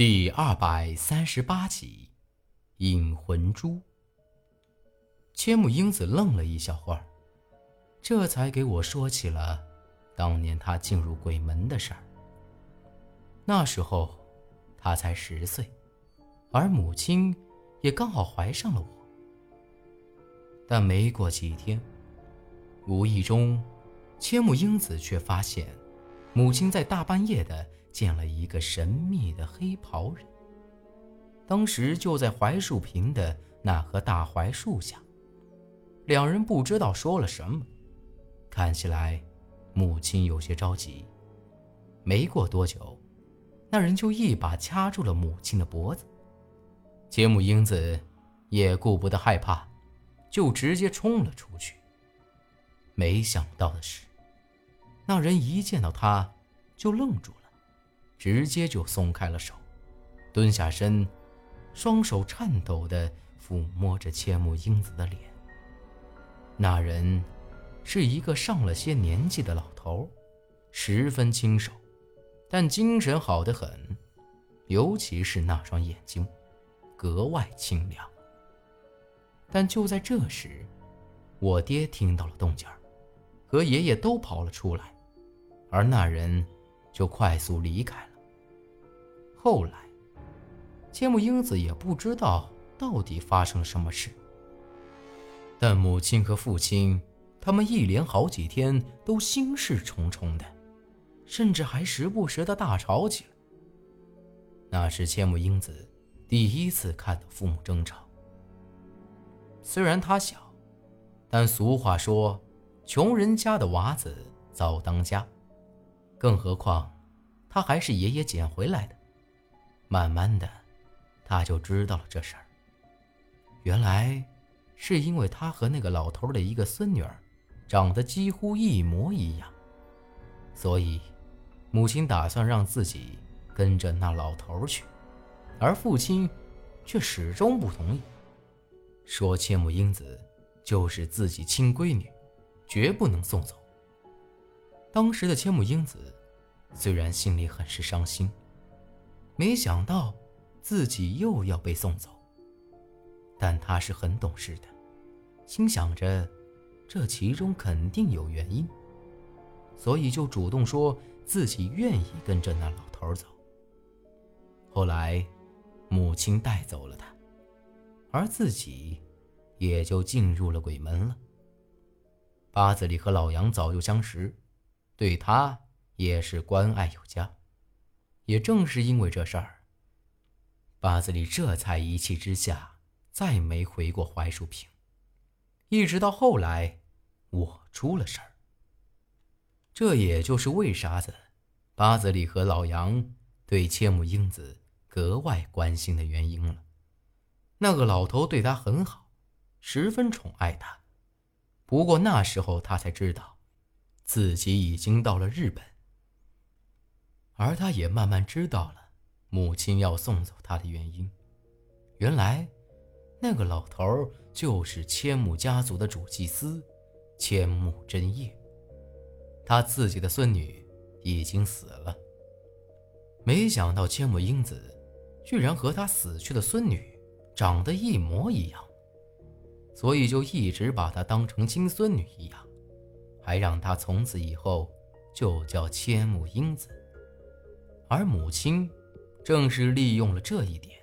第二百三十八集，引魂珠。千木英子愣了一小会儿，这才给我说起了当年他进入鬼门的事儿。那时候他才十岁，而母亲也刚好怀上了我。但没过几天，无意中，千木英子却发现，母亲在大半夜的。见了一个神秘的黑袍人。当时就在槐树坪的那棵大槐树下，两人不知道说了什么，看起来母亲有些着急。没过多久，那人就一把掐住了母亲的脖子。杰姆英子也顾不得害怕，就直接冲了出去。没想到的是，那人一见到他就愣住了。直接就松开了手，蹲下身，双手颤抖地抚摸着千木英子的脸。那人是一个上了些年纪的老头，十分清瘦，但精神好得很，尤其是那双眼睛，格外清亮。但就在这时，我爹听到了动静和爷爷都跑了出来，而那人就快速离开了。后来，千木英子也不知道到底发生了什么事，但母亲和父亲他们一连好几天都心事重重的，甚至还时不时的大吵起来。那是千木英子第一次看到父母争吵。虽然他小，但俗话说，穷人家的娃子早当家，更何况他还是爷爷捡回来的。慢慢的，他就知道了这事儿。原来，是因为他和那个老头的一个孙女儿，长得几乎一模一样，所以，母亲打算让自己跟着那老头去，而父亲，却始终不同意，说千木英子就是自己亲闺女，绝不能送走。当时的千木英子，虽然心里很是伤心。没想到自己又要被送走，但他是很懂事的，心想着这其中肯定有原因，所以就主动说自己愿意跟着那老头走。后来，母亲带走了他，而自己也就进入了鬼门了。八子里和老杨早就相识，对他也是关爱有加。也正是因为这事儿，八子里这才一气之下再没回过槐树坪，一直到后来我出了事儿。这也就是为啥子八子里和老杨对千木英子格外关心的原因了。那个老头对他很好，十分宠爱他。不过那时候他才知道，自己已经到了日本。而他也慢慢知道了母亲要送走他的原因。原来，那个老头就是千木家族的主祭司千木真叶。他自己的孙女已经死了，没想到千木英子居然和他死去的孙女长得一模一样，所以就一直把她当成亲孙女一样，还让她从此以后就叫千木英子。而母亲，正是利用了这一点，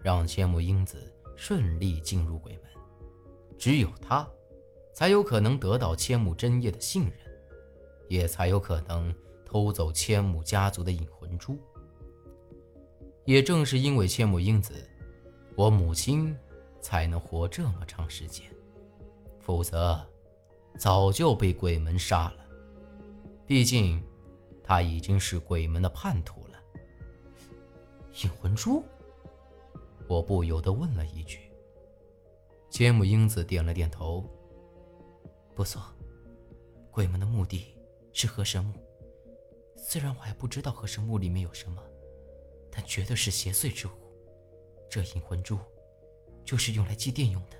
让千木英子顺利进入鬼门。只有她，才有可能得到千木真叶的信任，也才有可能偷走千木家族的引魂珠。也正是因为千木英子，我母亲才能活这么长时间，否则，早就被鬼门杀了。毕竟。他已经是鬼门的叛徒了。引魂珠，我不由得问了一句。千木英子点了点头。不错，鬼门的目的是河神墓。虽然我还不知道河神墓里面有什么，但绝对是邪祟之物。这引魂珠，就是用来祭奠用的。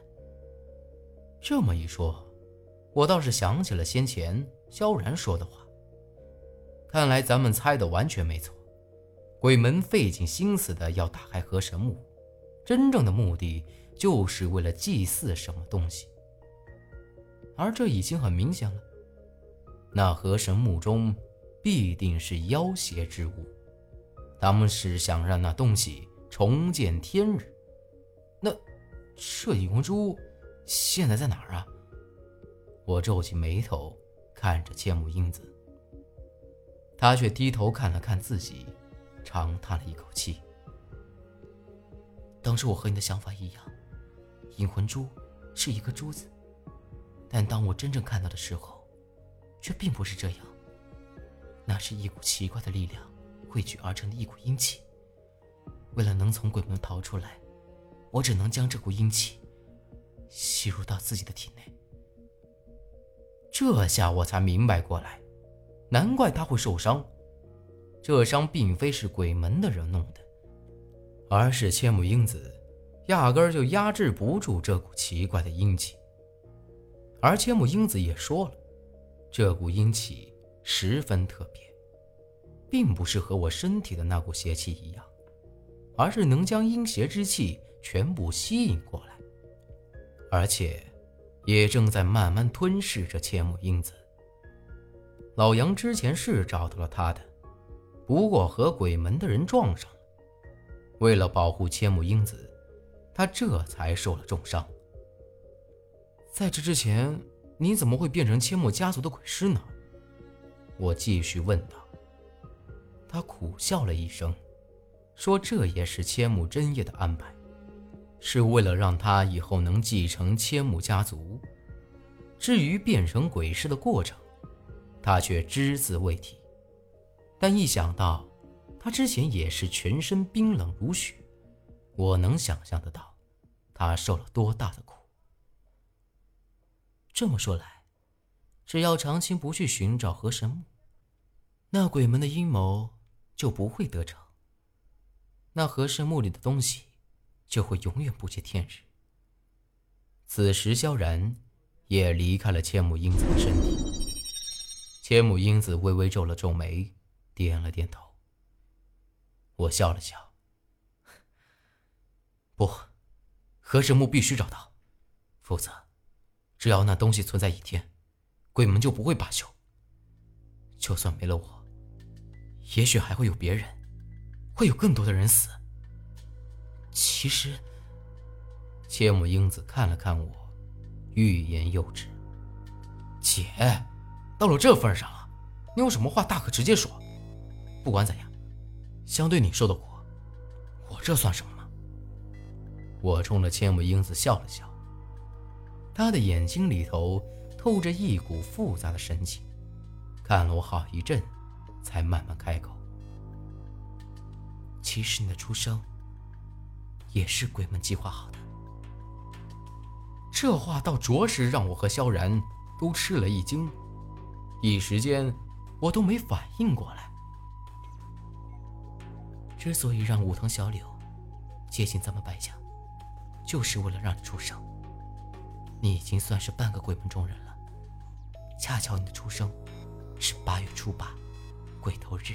这么一说，我倒是想起了先前萧然说的话。看来咱们猜的完全没错，鬼门费尽心思的要打开河神墓，真正的目的就是为了祭祀什么东西。而这已经很明显了，那河神墓中必定是妖邪之物，他们是想让那东西重见天日。那这引魂珠现在在哪儿啊？我皱起眉头看着千木英子，他却低头看了看自己。长叹了一口气。当时我和你的想法一样，引魂珠是一颗珠子，但当我真正看到的时候，却并不是这样。那是一股奇怪的力量汇聚而成的一股阴气。为了能从鬼门逃出来，我只能将这股阴气吸入到自己的体内。这下我才明白过来，难怪他会受伤。这伤并非是鬼门的人弄的，而是千木英子压根儿就压制不住这股奇怪的阴气。而千木英子也说了，这股阴气十分特别，并不是和我身体的那股邪气一样，而是能将阴邪之气全部吸引过来，而且也正在慢慢吞噬着千木英子。老杨之前是找到了他的。不过和鬼门的人撞上了，为了保护千木英子，他这才受了重伤。在这之前，你怎么会变成千木家族的鬼师呢？我继续问道。他苦笑了一声，说：“这也是千木真叶的安排，是为了让他以后能继承千木家族。至于变成鬼师的过程，他却只字未提。”但一想到他之前也是全身冰冷如雪，我能想象得到他受了多大的苦。这么说来，只要长青不去寻找河神墓，那鬼门的阴谋就不会得逞。那河神墓里的东西就会永远不见天日。此时，萧然也离开了千木英子的身体。千木英子微微皱了皱眉。点了点头，我笑了笑。不，何神木必须找到，否则，只要那东西存在一天，鬼门就不会罢休。就算没了我，也许还会有别人，会有更多的人死。其实，千木英子看了看我，欲言又止。姐，到了这份上了，你有什么话大可直接说。不管怎样，相对你受的苦，我这算什么吗？我冲着千木英子笑了笑，她的眼睛里头透着一股复杂的神情，看了我好一阵，才慢慢开口：“其实你的出生也是鬼门计划好的。”这话倒着实让我和萧然都吃了一惊，一时间我都没反应过来。之所以让武藤小柳接近咱们白家，就是为了让你出生。你已经算是半个鬼门中人了。恰巧你的出生是八月初八，鬼头日，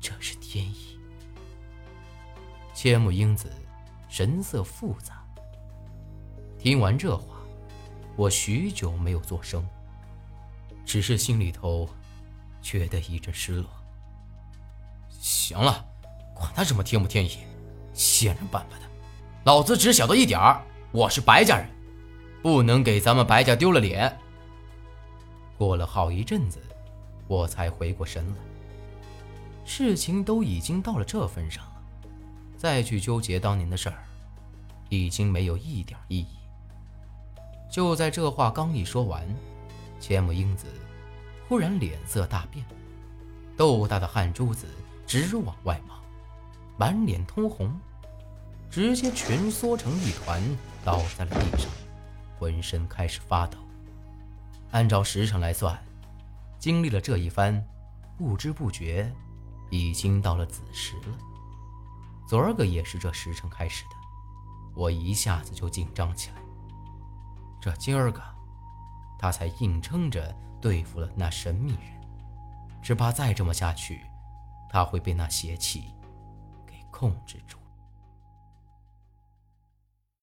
这是天意。千木英子神色复杂。听完这话，我许久没有作声，只是心里头觉得一阵失落。行了。管他什么天不天意，仙人板板的，老子只晓得一点儿，我是白家人，不能给咱们白家丢了脸。过了好一阵子，我才回过神来，事情都已经到了这份上了，再去纠结当年的事儿，已经没有一点意义。就在这话刚一说完，千木英子忽然脸色大变，豆大的汗珠子直往外冒。满脸通红，直接蜷缩成一团，倒在了地上，浑身开始发抖。按照时辰来算，经历了这一番，不知不觉已经到了子时了。昨儿个也是这时辰开始的，我一下子就紧张起来。这今儿个，他才硬撑着对付了那神秘人，只怕再这么下去，他会被那邪气给控制住。